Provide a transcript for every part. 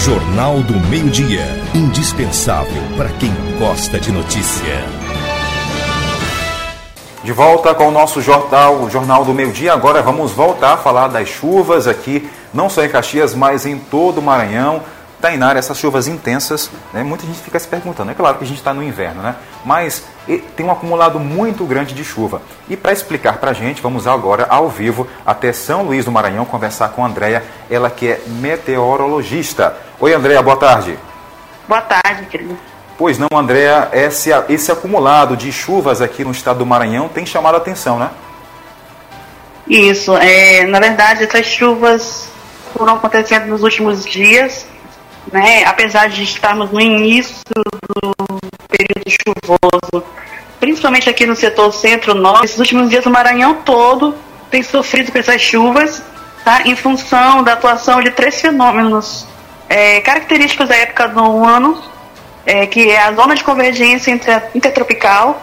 Jornal do Meio-Dia. Indispensável para quem gosta de notícia. De volta com o nosso jornal, o Jornal do Meio-Dia. Agora vamos voltar a falar das chuvas aqui, não só em Caxias, mas em todo o Maranhão. Tainara, essas chuvas intensas, né, muita gente fica se perguntando. É claro que a gente está no inverno, né? Mas tem um acumulado muito grande de chuva. E para explicar para a gente, vamos agora ao vivo até São Luís do Maranhão conversar com a Andréia, ela que é meteorologista. Oi, Andréia, boa tarde. Boa tarde, querido. Pois não, Andréia, esse, esse acumulado de chuvas aqui no estado do Maranhão tem chamado a atenção, né? Isso, é, na verdade, essas chuvas foram acontecendo nos últimos dias né, apesar de estarmos no início do período chuvoso, principalmente aqui no setor centro-norte, esses últimos dias o Maranhão todo tem sofrido com essas chuvas, tá, em função da atuação de três fenômenos é, característicos da época do ano, é, que é a zona de convergência intertropical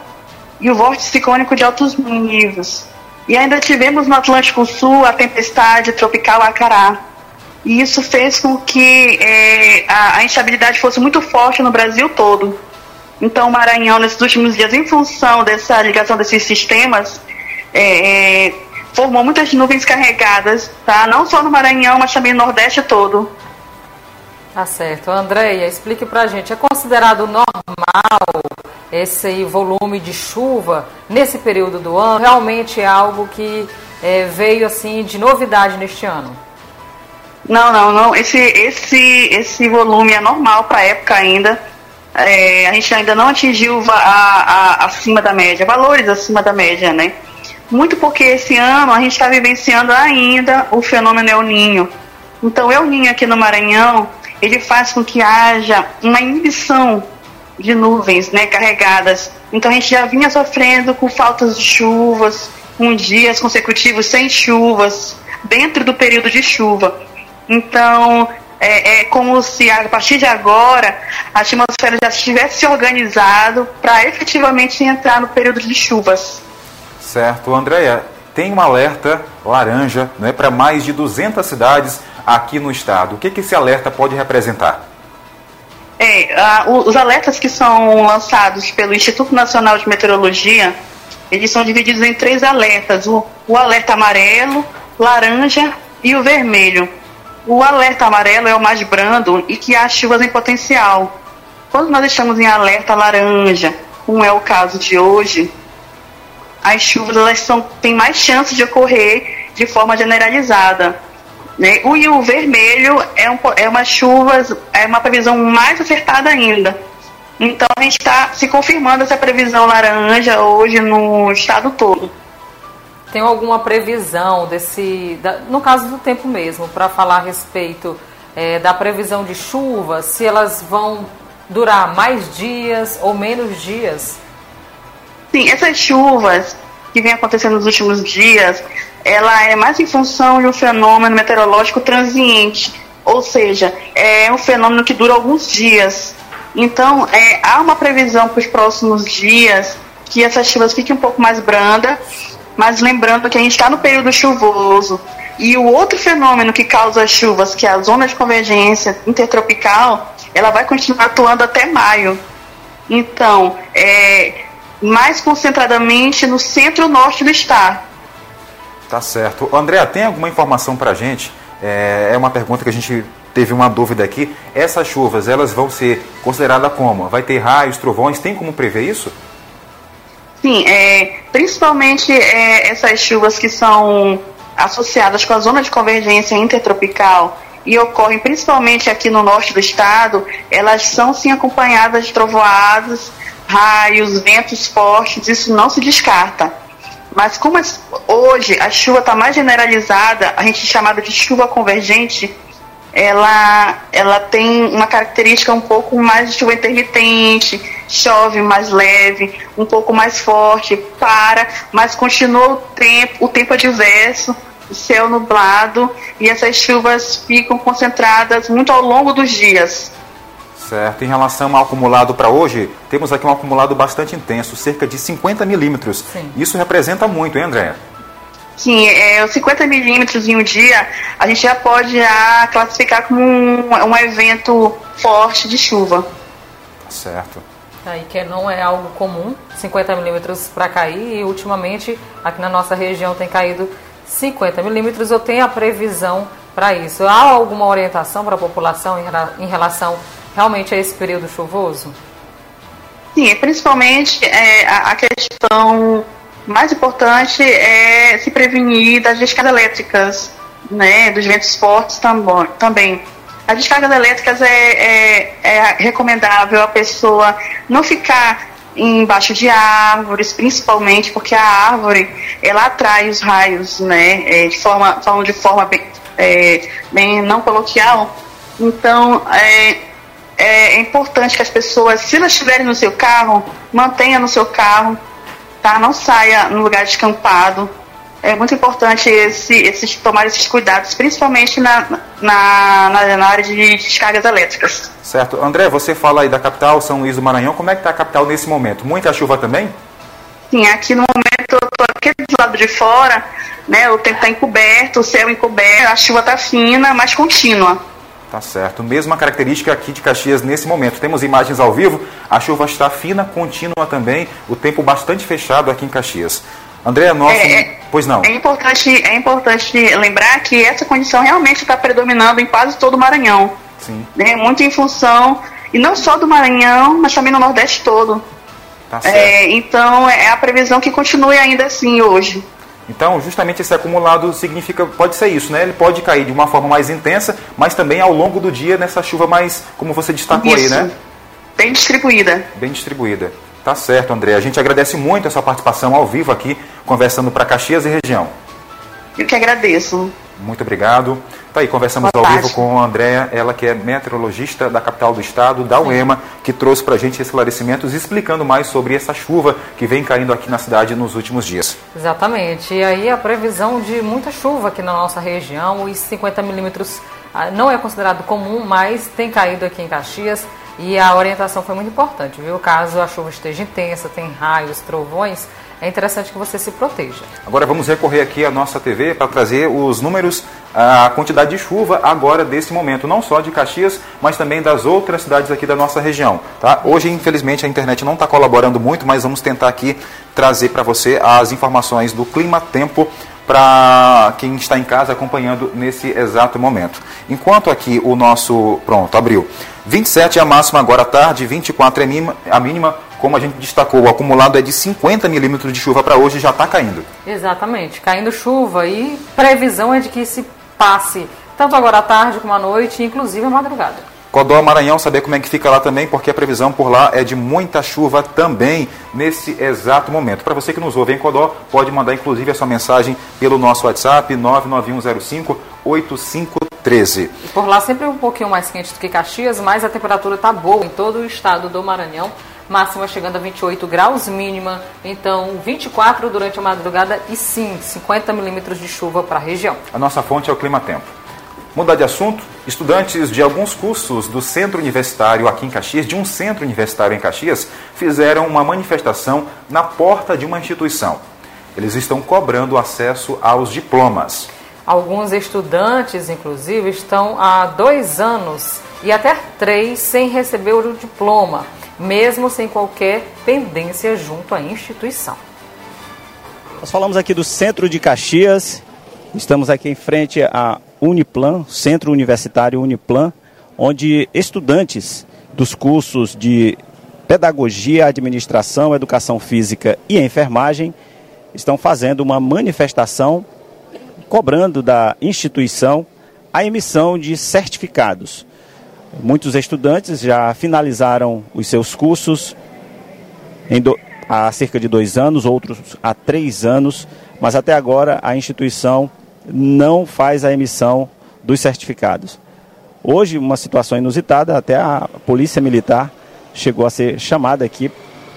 e o vórtice ciclônico de altos níveis. E ainda tivemos no Atlântico Sul a tempestade tropical Acará, e isso fez com que é, a, a, instabilidade fosse muito forte no Brasil todo. Então, o Maranhão, nesses últimos dias, em função dessa ligação desses sistemas, é, é, formou muitas nuvens carregadas, tá? não só no Maranhão, mas também no Nordeste todo. Tá certo. Andréia, explique pra gente, é considerado normal esse volume de chuva nesse período do ano? Realmente é algo que é, veio assim de novidade neste ano? Não, não, não. Esse, esse, esse volume é normal para a época ainda. É, a gente ainda não atingiu a, a, acima da média, valores acima da média, né? Muito porque esse ano a gente está vivenciando ainda o fenômeno El Ninho. Então, El Ninho aqui no Maranhão, ele faz com que haja uma inibição de nuvens né, carregadas. Então, a gente já vinha sofrendo com faltas de chuvas, com dias consecutivos sem chuvas, dentro do período de chuva. Então, é, é, como se a partir de agora a atmosfera já estivesse se organizado para efetivamente entrar no período de chuvas. Certo. Andréia, tem um alerta laranja né, para mais de 200 cidades aqui no estado. O que, que esse alerta pode representar? É, os alertas que são lançados pelo Instituto Nacional de Meteorologia, eles são divididos em três alertas: o, o alerta amarelo, laranja e o vermelho. O alerta amarelo é o mais brando e que há chuvas em potencial. Quando nós estamos em alerta laranja, como é o caso de hoje, as chuvas elas são, têm mais chance de ocorrer de forma generalizada. Né? O, e o vermelho é, um, é uma chuva, é uma previsão mais acertada ainda. Então a gente está se confirmando essa previsão laranja hoje no estado todo. Tem alguma previsão desse, da, no caso do tempo mesmo, para falar a respeito é, da previsão de chuvas, se elas vão durar mais dias ou menos dias? Sim, essas chuvas que vem acontecendo nos últimos dias, ela é mais em função de um fenômeno meteorológico transiente, ou seja, é um fenômeno que dura alguns dias. Então, é, há uma previsão para os próximos dias que essas chuvas fiquem um pouco mais brandas mas lembrando que a gente está no período chuvoso. E o outro fenômeno que causa as chuvas, que é a zona de convergência intertropical, ela vai continuar atuando até maio. Então, é, mais concentradamente no centro-norte do estado. Tá certo. André, tem alguma informação para a gente? É, é uma pergunta que a gente teve uma dúvida aqui. Essas chuvas, elas vão ser consideradas como? Vai ter raios, trovões? Tem como prever isso? Sim, é, principalmente é, essas chuvas que são associadas com a zona de convergência intertropical e ocorrem principalmente aqui no norte do estado, elas são sim acompanhadas de trovoadas, raios, ventos fortes, isso não se descarta. Mas como hoje a chuva está mais generalizada, a gente chamada de chuva convergente, ela, ela tem uma característica um pouco mais de chuva intermitente, chove mais leve, um pouco mais forte, para, mas continua o tempo, o tempo adverso, o céu nublado e essas chuvas ficam concentradas muito ao longo dos dias. Certo. Em relação ao acumulado para hoje, temos aqui um acumulado bastante intenso, cerca de 50 milímetros. Isso representa muito, hein, Andréa? Sim, é, os 50 milímetros em um dia, a gente já pode já classificar como um, um evento forte de chuva. Certo. Aí que não é algo comum, 50 milímetros para cair, e ultimamente aqui na nossa região tem caído 50 milímetros. Eu tenho a previsão para isso. Há alguma orientação para a população em relação realmente a esse período chuvoso? Sim, também é, a, a questão mais importante é se prevenir das descargas elétricas, né, dos ventos fortes também. As descargas elétricas é, é, é recomendável a pessoa não ficar embaixo de árvores, principalmente porque a árvore ela atrai os raios, né, é, de forma, falando de forma bem, é, bem não coloquial. Então é, é, importante que as pessoas, se elas estiverem no seu carro, mantenha no seu carro, tá? Não saia no lugar descampado. É muito importante esse, esses, tomar esses cuidados, principalmente na, na, na, na área de descargas elétricas. Certo. André, você fala aí da capital, São Luís do Maranhão. Como é que está a capital nesse momento? Muita chuva também? Sim, aqui no momento eu estou aqui do lado de fora, né? O tempo está encoberto, o céu encoberto, a chuva está fina, mas contínua. Tá certo. Mesma característica aqui de Caxias nesse momento. Temos imagens ao vivo, a chuva está fina, contínua também, o tempo bastante fechado aqui em Caxias. André, nosso. É, é, pois não. É importante, é importante lembrar que essa condição realmente está predominando em quase todo o Maranhão. Sim. Né? Muito em função, e não só do Maranhão, mas também no Nordeste todo. Tá certo. É, então é a previsão que continue ainda assim hoje. Então, justamente esse acumulado significa, pode ser isso, né? Ele pode cair de uma forma mais intensa, mas também ao longo do dia nessa chuva mais, como você destacou isso. aí, né? Bem distribuída. Bem distribuída. Tá certo, André. A gente agradece muito a sua participação ao vivo aqui, conversando para Caxias e região. Eu que agradeço. Muito obrigado. Tá aí, conversamos Boa ao tarde. vivo com a Andréa, ela que é meteorologista da capital do estado, da UEMA, que trouxe para a gente esclarecimentos explicando mais sobre essa chuva que vem caindo aqui na cidade nos últimos dias. Exatamente. E aí a previsão de muita chuva aqui na nossa região, os 50 milímetros ah, não é considerado comum, mas tem caído aqui em Caxias. E a orientação foi muito importante, viu? Caso a chuva esteja intensa, tem raios, trovões, é interessante que você se proteja. Agora vamos recorrer aqui à nossa TV para trazer os números, a quantidade de chuva agora desse momento, não só de Caxias, mas também das outras cidades aqui da nossa região. Tá? Hoje, infelizmente, a internet não está colaborando muito, mas vamos tentar aqui trazer para você as informações do clima-tempo para quem está em casa acompanhando nesse exato momento. Enquanto aqui o nosso. Pronto, abriu. 27 é a máxima agora à tarde, 24 é a mínima como a gente destacou, o acumulado é de 50 milímetros de chuva para hoje já está caindo. Exatamente, caindo chuva e previsão é de que se passe tanto agora à tarde como à noite, inclusive à madrugada. Codó Maranhão, saber como é que fica lá também, porque a previsão por lá é de muita chuva também nesse exato momento. Para você que nos ouve em Codó, pode mandar inclusive a sua mensagem pelo nosso WhatsApp 99105 8513. E por lá sempre um pouquinho mais quente do que Caxias, mas a temperatura está boa em todo o estado do Maranhão máxima chegando a 28 graus, mínima então 24 durante a madrugada e sim 50 milímetros de chuva para a região. A nossa fonte é o Clima Tempo. Mudar de assunto, estudantes de alguns cursos do centro universitário aqui em Caxias, de um centro universitário em Caxias, fizeram uma manifestação na porta de uma instituição. Eles estão cobrando acesso aos diplomas. Alguns estudantes, inclusive, estão há dois anos e até três sem receber o diploma mesmo sem qualquer pendência junto à instituição. Nós falamos aqui do Centro de Caxias, estamos aqui em frente à Uniplan, Centro Universitário Uniplan, onde estudantes dos cursos de Pedagogia, Administração, Educação Física e Enfermagem estão fazendo uma manifestação cobrando da instituição a emissão de certificados Muitos estudantes já finalizaram os seus cursos do, há cerca de dois anos, outros há três anos, mas até agora a instituição não faz a emissão dos certificados. Hoje, uma situação inusitada, até a Polícia Militar chegou a ser chamada aqui,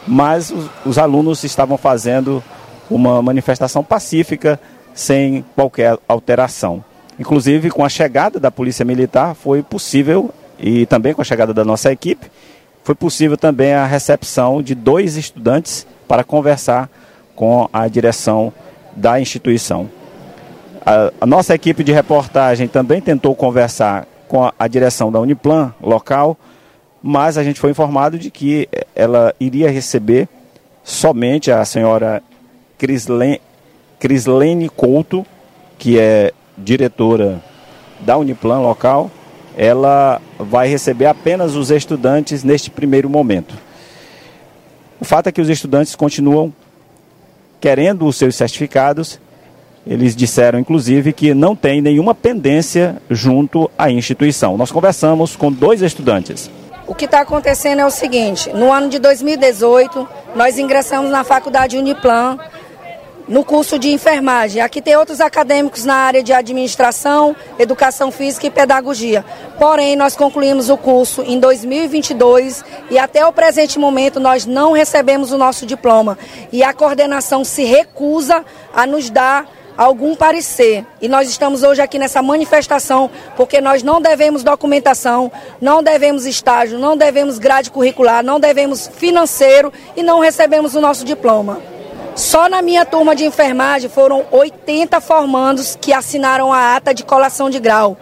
mas os, os alunos estavam fazendo uma manifestação pacífica, sem qualquer alteração. Inclusive, com a chegada da Polícia Militar, foi possível e também com a chegada da nossa equipe, foi possível também a recepção de dois estudantes para conversar com a direção da instituição. A, a nossa equipe de reportagem também tentou conversar com a, a direção da Uniplan local, mas a gente foi informado de que ela iria receber somente a senhora Crislene, Crislene Couto, que é diretora da Uniplan local, ela vai receber apenas os estudantes neste primeiro momento. O fato é que os estudantes continuam querendo os seus certificados. Eles disseram, inclusive, que não tem nenhuma pendência junto à instituição. Nós conversamos com dois estudantes. O que está acontecendo é o seguinte: no ano de 2018, nós ingressamos na faculdade Uniplan no curso de enfermagem. Aqui tem outros acadêmicos na área de administração, educação física e pedagogia. Porém, nós concluímos o curso em 2022 e até o presente momento nós não recebemos o nosso diploma. E a coordenação se recusa a nos dar algum parecer. E nós estamos hoje aqui nessa manifestação porque nós não devemos documentação, não devemos estágio, não devemos grade curricular, não devemos financeiro e não recebemos o nosso diploma. Só na minha turma de enfermagem foram 80 formandos que assinaram a ata de colação de grau.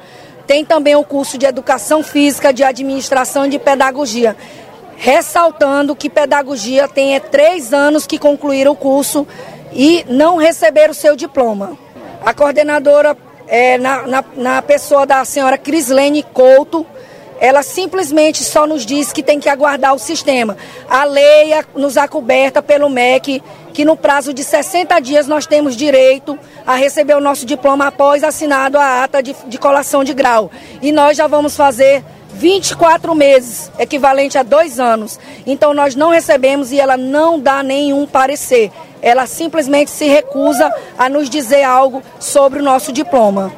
Tem também o curso de Educação Física, de Administração e de Pedagogia. Ressaltando que pedagogia tem é, três anos que concluíram o curso e não receberam o seu diploma. A coordenadora, é, na, na, na pessoa da senhora Crislene Couto, ela simplesmente só nos diz que tem que aguardar o sistema. A lei nos acoberta pelo MEC que no prazo de 60 dias nós temos direito a receber o nosso diploma após assinado a ata de, de colação de grau. E nós já vamos fazer 24 meses, equivalente a dois anos. Então nós não recebemos e ela não dá nenhum parecer. Ela simplesmente se recusa a nos dizer algo sobre o nosso diploma.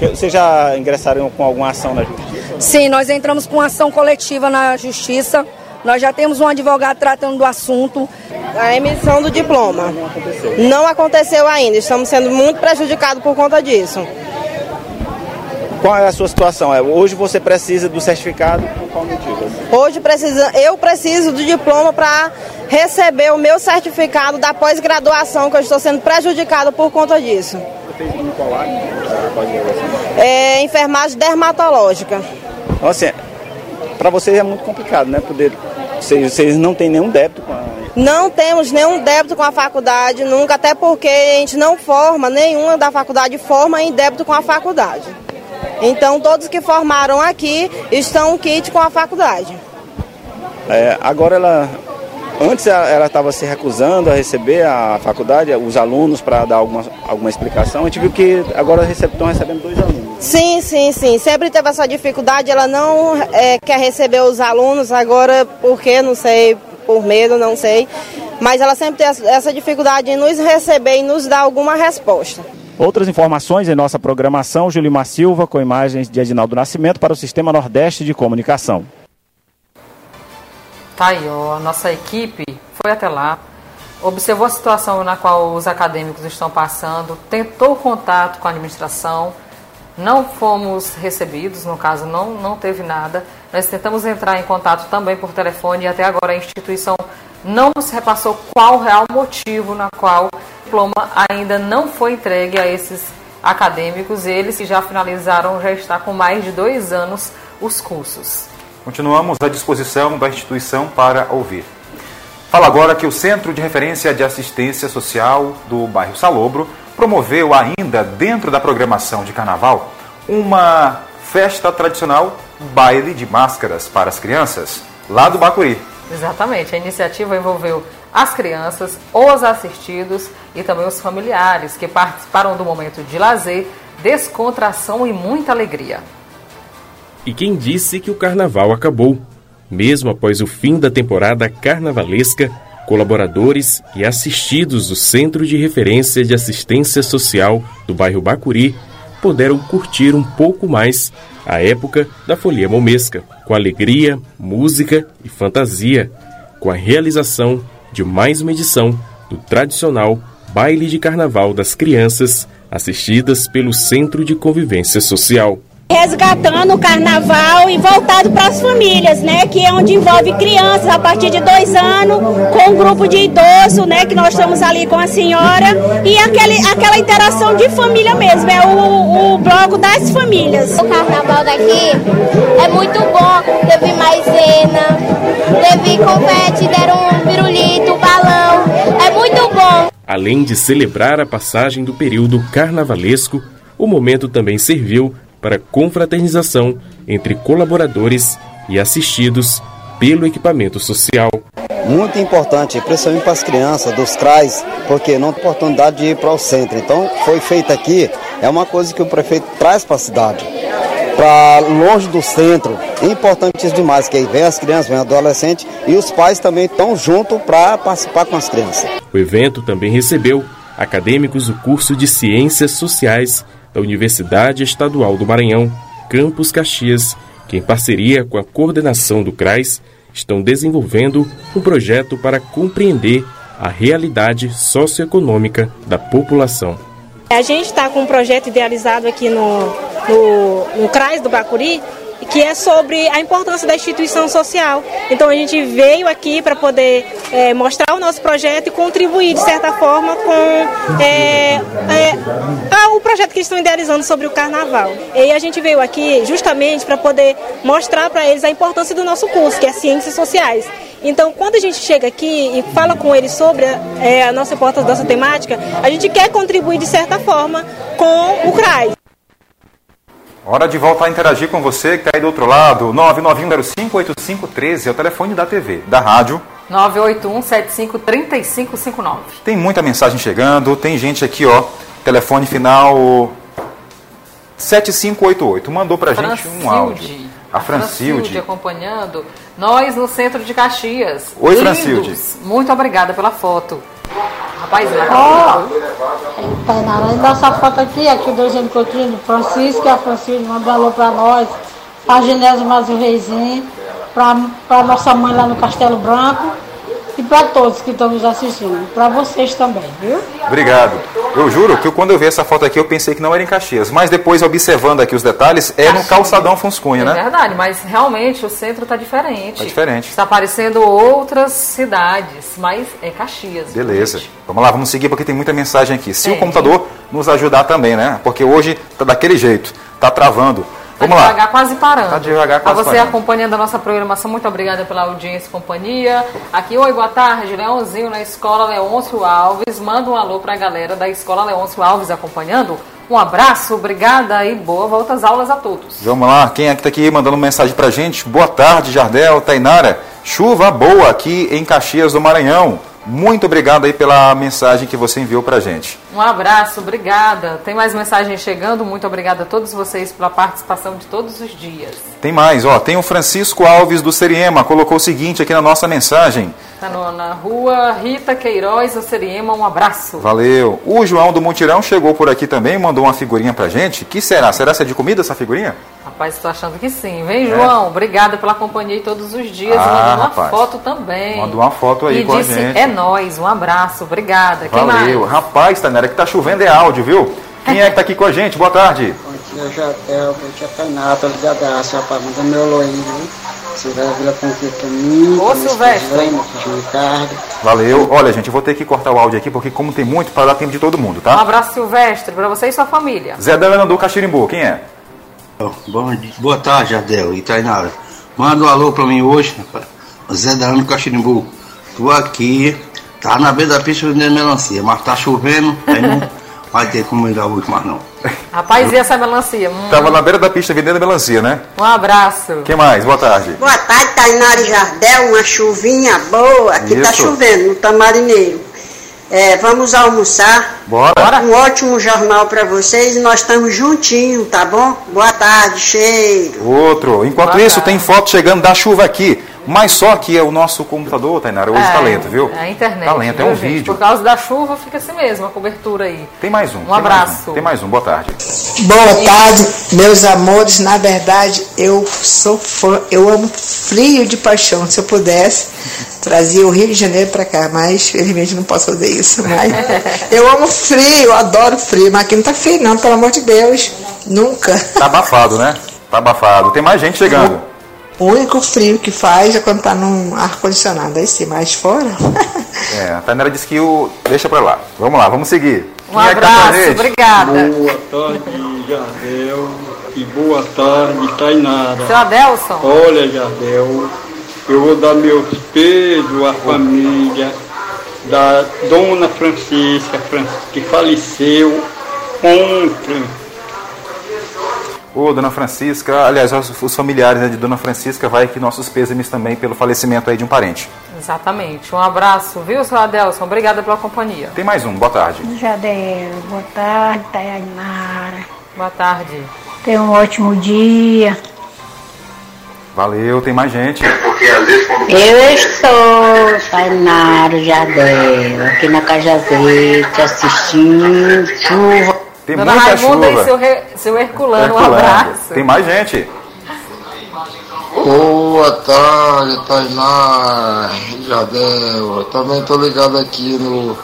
Vocês já ingressaram com alguma ação na justiça? Sim, nós entramos com ação coletiva na justiça. Nós já temos um advogado tratando do assunto. A emissão do diploma não aconteceu, ainda. Estamos sendo muito prejudicados por conta disso. Qual é a sua situação? É, hoje você precisa do certificado por qual motivo? Hoje precisa, eu preciso do diploma para receber o meu certificado da pós-graduação, que eu estou sendo prejudicado por conta disso. Você fez qual área? É, enfermagem dermatológica. Então, assim, para vocês é muito complicado, né? Poder, vocês, vocês não têm nenhum débito com a... Não temos nenhum débito com a faculdade, nunca, até porque a gente não forma, nenhuma da faculdade forma em débito com a faculdade. Então, todos que formaram aqui estão kit com a faculdade. É, agora ela Antes ela estava se recusando a receber a faculdade, os alunos, para dar alguma, alguma explicação. A gente viu que agora estão recebendo dois alunos. Sim, sim, sim. Sempre teve essa dificuldade. Ela não é, quer receber os alunos agora, porque não sei, por medo, não sei. Mas ela sempre tem essa dificuldade em nos receber e nos dar alguma resposta. Outras informações em nossa programação, Julimar Silva, com imagens de Edinaldo Nascimento para o Sistema Nordeste de Comunicação. Tá aí, ó, a nossa equipe foi até lá, observou a situação na qual os acadêmicos estão passando, tentou contato com a administração, não fomos recebidos, no caso não, não teve nada. Nós tentamos entrar em contato também por telefone e até agora a instituição não nos repassou qual o real motivo na qual o diploma ainda não foi entregue a esses acadêmicos. Eles que já finalizaram, já está com mais de dois anos os cursos. Continuamos à disposição da instituição para ouvir. Fala agora que o Centro de Referência de Assistência Social do bairro Salobro promoveu ainda dentro da programação de carnaval uma festa tradicional baile de máscaras para as crianças lá do Bacuri. Exatamente, a iniciativa envolveu as crianças, os assistidos e também os familiares que participaram do momento de lazer, descontração e muita alegria. E quem disse que o carnaval acabou? Mesmo após o fim da temporada carnavalesca, colaboradores e assistidos do Centro de Referência de Assistência Social do bairro Bacuri puderam curtir um pouco mais a época da Folia Momesca, com alegria, música e fantasia, com a realização de mais uma edição do tradicional Baile de Carnaval das Crianças, assistidas pelo Centro de Convivência Social. Resgatando o carnaval e voltado para as famílias, né? Que é onde envolve crianças a partir de dois anos, com um grupo de idosos, né? Que nós estamos ali com a senhora e aquele, aquela interação de família mesmo, é o, o bloco das famílias. O carnaval daqui é muito bom, teve maisena, teve confete, deram um pirulito, balão, é muito bom. Além de celebrar a passagem do período carnavalesco, o momento também serviu para confraternização entre colaboradores e assistidos pelo equipamento social. Muito importante, principalmente para as crianças dos CRAs, porque não tem oportunidade de ir para o centro. Então, foi feito aqui, é uma coisa que o prefeito traz para a cidade, para longe do centro. Importantíssimo demais, que aí vem as crianças, vem adolescentes e os pais também estão juntos para participar com as crianças. O evento também recebeu acadêmicos do curso de Ciências Sociais da Universidade Estadual do Maranhão, Campus Caxias, que em parceria com a coordenação do CRAS estão desenvolvendo um projeto para compreender a realidade socioeconômica da população. A gente está com um projeto idealizado aqui no, no, no CRAS do Bacuri, que é sobre a importância da instituição social. Então a gente veio aqui para poder é, mostrar o nosso projeto e contribuir de certa forma com é, é, o projeto que eles estão idealizando sobre o carnaval. E a gente veio aqui justamente para poder mostrar para eles a importância do nosso curso, que é Ciências Sociais. Então, quando a gente chega aqui e fala com eles sobre é, a nossa importância, nossa temática, a gente quer contribuir de certa forma com o CRAI. Hora de voltar a interagir com você que está aí do outro lado. 991058513 é o telefone da TV, da rádio. 981753559. Tem muita mensagem chegando, tem gente aqui, ó. Telefone final 7588. Mandou pra Francilde. gente um áudio. A Francilde. Francilde acompanhando. Nós no centro de Caxias. Oi, Lindos. Francilde. Muito obrigada pela foto. Rapaz, lá. Oh, tá na hora dessa foto aqui, aqui do Eugênio Coutinho, Francisco a Francisco mandou alô pra nós, pra Genésio mais o Reizinho, pra, pra nossa mãe lá no Castelo Branco e para todos que estão nos assistindo, para vocês também, viu? Obrigado. Eu juro que quando eu vi essa foto aqui eu pensei que não era em Caxias, mas depois observando aqui os detalhes, é no calçadão Afonso Cunha, é né? É verdade, mas realmente o centro está diferente. Está diferente. Está aparecendo outras cidades, mas é Caxias. Beleza. Gente. Vamos lá, vamos seguir porque tem muita mensagem aqui. Se é, o computador nos ajudar também, né? Porque hoje está daquele jeito, está travando. Vamos tá devagar, quase parando. Tá devagar, quase A você parando. acompanhando a nossa programação, muito obrigada pela audiência e companhia. Aqui, oi, boa tarde, Leãozinho na Escola Leôncio Alves. Manda um alô para a galera da Escola Leôncio Alves acompanhando. Um abraço, obrigada e boa volta às aulas a todos. Vamos lá, quem é que está aqui mandando mensagem para gente? Boa tarde, Jardel, Tainara. Chuva boa aqui em Caxias do Maranhão. Muito obrigado aí pela mensagem que você enviou para gente. Um abraço, obrigada. Tem mais mensagens chegando. Muito obrigada a todos vocês pela participação de todos os dias. Tem mais, ó. Tem o Francisco Alves do Seriema, colocou o seguinte aqui na nossa mensagem. Tá no, na rua Rita Queiroz do Seriema, um abraço. Valeu. O João do Mutirão chegou por aqui também, mandou uma figurinha pra gente. que será? Será se é de comida essa figurinha? Rapaz, estou achando que sim. Vem, João. É. Obrigada pela companhia todos os dias. Ah, Manda uma rapaz. foto também. Manda uma foto aí e com disse, a gente. É nós. Um abraço. Obrigada. Quem Valeu. Mais? Rapaz, Tanera, que tá chovendo é áudio, viu? Quem é que tá aqui com a gente? Boa tarde. Bom dia, Jadel. Bom dia, Tainá. Tô ligadaço, rapaz. Manda meu alô aí, viu? Silvestre Vila Conquista mim. Ô, Silvestre. Valeu. Olha, gente, eu vou ter que cortar o áudio aqui, porque como tem muito, para dar tempo de todo mundo, tá? Um abraço, Silvestre, para você e sua família. Zé Delano do Caxirimbu, quem é? Bom dia. Boa tarde, Adel e Tainara. Manda um alô pra mim hoje, Zé Delano do Caxirimbu. Tô aqui, tá na beira da pista vendendo melancia, mas tá chovendo, aí não vai ter como ir hoje mais não. Rapaz, e essa melancia? Hum. Tava na beira da pista vendendo melancia, né? Um abraço. Quem mais? Boa tarde. Boa tarde, Tainara e Jardel. Uma chuvinha boa. Aqui tá Isso. tá chovendo, no Tamarineiro. É, vamos almoçar. Bora. Um ótimo jornal para vocês. Nós estamos juntinhos, tá bom? Boa tarde, cheiro. Outro. Enquanto Boa isso, tarde. tem foto chegando da chuva aqui. Mas só que é o nosso computador, Tainara, hoje é, tá lento, viu? É a internet. Tá lento, é um gente? vídeo. Por causa da chuva fica assim mesmo, a cobertura aí. Tem mais um. Um abraço. Mais um. Tem mais um, boa tarde. Boa tarde, meus amores. Na verdade, eu sou fã, eu amo frio de paixão. Se eu pudesse, trazia o Rio de Janeiro para cá, mas felizmente não posso fazer isso. Mas eu amo frio, eu adoro frio, mas aqui não tá frio não, pelo amor de Deus. Nunca. Tá abafado, né? Tá abafado. Tem mais gente chegando. O único frio que faz é quando tá num ar-condicionado. Aí sim, mais fora. É, a Tainara disse que o. Deixa pra lá. Vamos lá, vamos seguir. Um Quem abraço, é obrigada. Boa tarde, Jardel. E boa tarde, Tainara. Seu Adelson. Olha, Jardel, eu vou dar meus pesos à família da Dona Francisca, que faleceu ontem. Ô, Dona Francisca, aliás, os familiares né, de Dona Francisca, vai aqui nossos pêsames também pelo falecimento aí de um parente. Exatamente. Um abraço, viu, seu Adelson? Obrigada pela companhia. Tem mais um, boa tarde. Jadel, boa tarde, Tayanara. Boa tarde. Tenha um ótimo dia. Valeu, tem mais gente. Eu estou, Tainara Jadel, aqui na Cajazete, assistindo chuva. Tem Dona muita Raimunda chuva. e seu, Re- seu Herculano, um Herculano. abraço. Tem mais gente. Boa tarde, Tainá, Jardel. Eu também tô ligado aqui no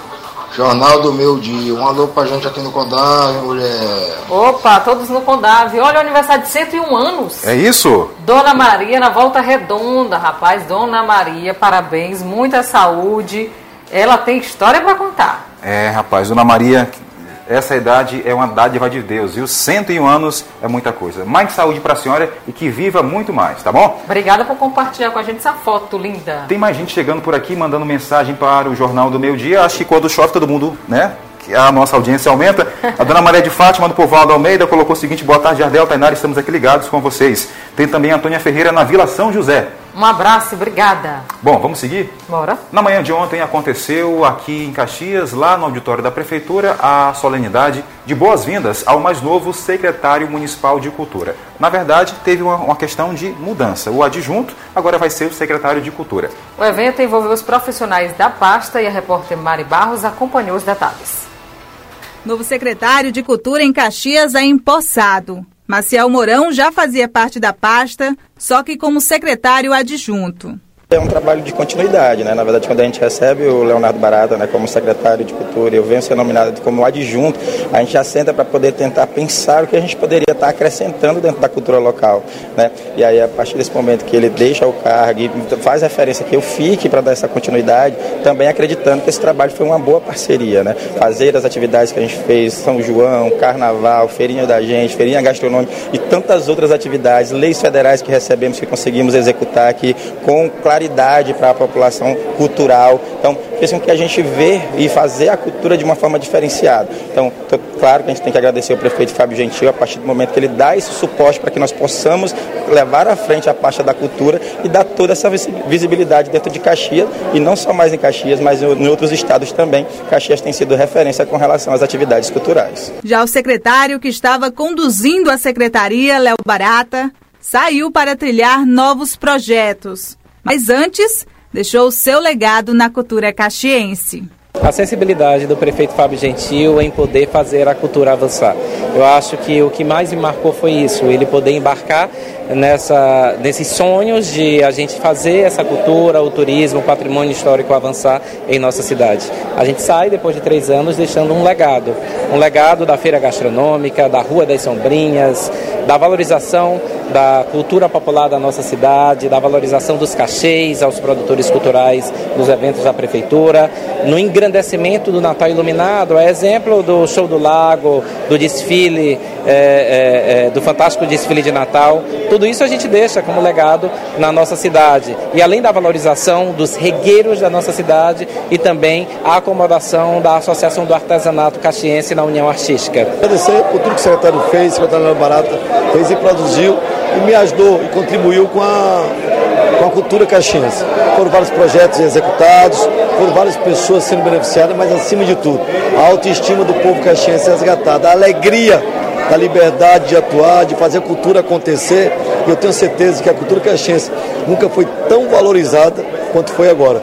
Jornal do Meu Dia. Um alô pra gente aqui no Condado, mulher. Opa, todos no Condave. Olha o aniversário de 101 anos. É isso? Dona Maria na volta redonda, rapaz. Dona Maria, parabéns, muita saúde. Ela tem história para contar. É, rapaz, Dona Maria, essa idade é uma dádiva de Deus, viu? 101 anos é muita coisa. Mais saúde para a senhora e que viva muito mais, tá bom? Obrigada por compartilhar com a gente essa foto linda. Tem mais gente chegando por aqui, mandando mensagem para o Jornal do Meio Dia. Acho que quando chove todo mundo, né? Que a nossa audiência aumenta. A dona Maria de Fátima do Povoado Almeida colocou o seguinte: boa tarde, Jardel, Tainara, estamos aqui ligados com vocês. Tem também a Antônia Ferreira na Vila São José. Um abraço, obrigada. Bom, vamos seguir? Bora. Na manhã de ontem aconteceu aqui em Caxias, lá no auditório da Prefeitura, a solenidade de boas-vindas ao mais novo secretário municipal de Cultura. Na verdade, teve uma, uma questão de mudança. O adjunto agora vai ser o secretário de Cultura. O evento envolveu os profissionais da pasta e a repórter Mari Barros acompanhou os detalhes. Novo secretário de Cultura em Caxias é empossado. Maciel Mourão já fazia parte da pasta, só que como secretário adjunto. É um trabalho de continuidade, né? Na verdade, quando a gente recebe o Leonardo Barata, né, como secretário de Cultura, eu venho ser nominado como adjunto, a gente já senta para poder tentar pensar o que a gente poderia estar acrescentando dentro da cultura local, né? E aí, a partir desse momento que ele deixa o cargo e faz referência que eu fique para dar essa continuidade, também acreditando que esse trabalho foi uma boa parceria, né? Fazer as atividades que a gente fez, São João, Carnaval, Feirinha da Gente, Feirinha Gastronômica e tantas outras atividades, leis federais que recebemos, que conseguimos executar aqui com para a população cultural. Então, fez com que a gente vê e fazer a cultura de uma forma diferenciada. Então, tô, claro que a gente tem que agradecer ao prefeito Fábio Gentil a partir do momento que ele dá esse suporte para que nós possamos levar à frente a pasta da cultura e dar toda essa visibilidade dentro de Caxias, e não só mais em Caxias, mas em outros estados também. Caxias tem sido referência com relação às atividades culturais. Já o secretário que estava conduzindo a secretaria, Léo Barata, saiu para trilhar novos projetos. Mas antes, deixou o seu legado na cultura caxiense. A sensibilidade do prefeito Fábio Gentil em poder fazer a cultura avançar. Eu acho que o que mais me marcou foi isso, ele poder embarcar nessa, nesses sonhos de a gente fazer essa cultura, o turismo, o patrimônio histórico avançar em nossa cidade. A gente sai depois de três anos deixando um legado, um legado da feira gastronômica, da Rua das Sombrinhas, da valorização da cultura popular da nossa cidade, da valorização dos cachês aos produtores culturais nos eventos da prefeitura, no engrandecimento do Natal Iluminado, é exemplo do Show do Lago, do desfile, é, é, do fantástico desfile de Natal. Tudo isso a gente deixa como legado na nossa cidade. E além da valorização dos regueiros da nossa cidade e também a acomodação da Associação do Artesanato Caxiense na União Artística. Agradecer por tudo que o secretário fez, o secretário Barata fez e produziu e me ajudou e contribuiu com a, com a cultura caxiense. Foram vários projetos executados, foram várias pessoas sendo beneficiadas, mas acima de tudo, a autoestima do povo caxiense resgatada, a alegria da liberdade de atuar, de fazer a cultura acontecer. E eu tenho certeza que a cultura caxiense nunca foi tão valorizada quanto foi agora.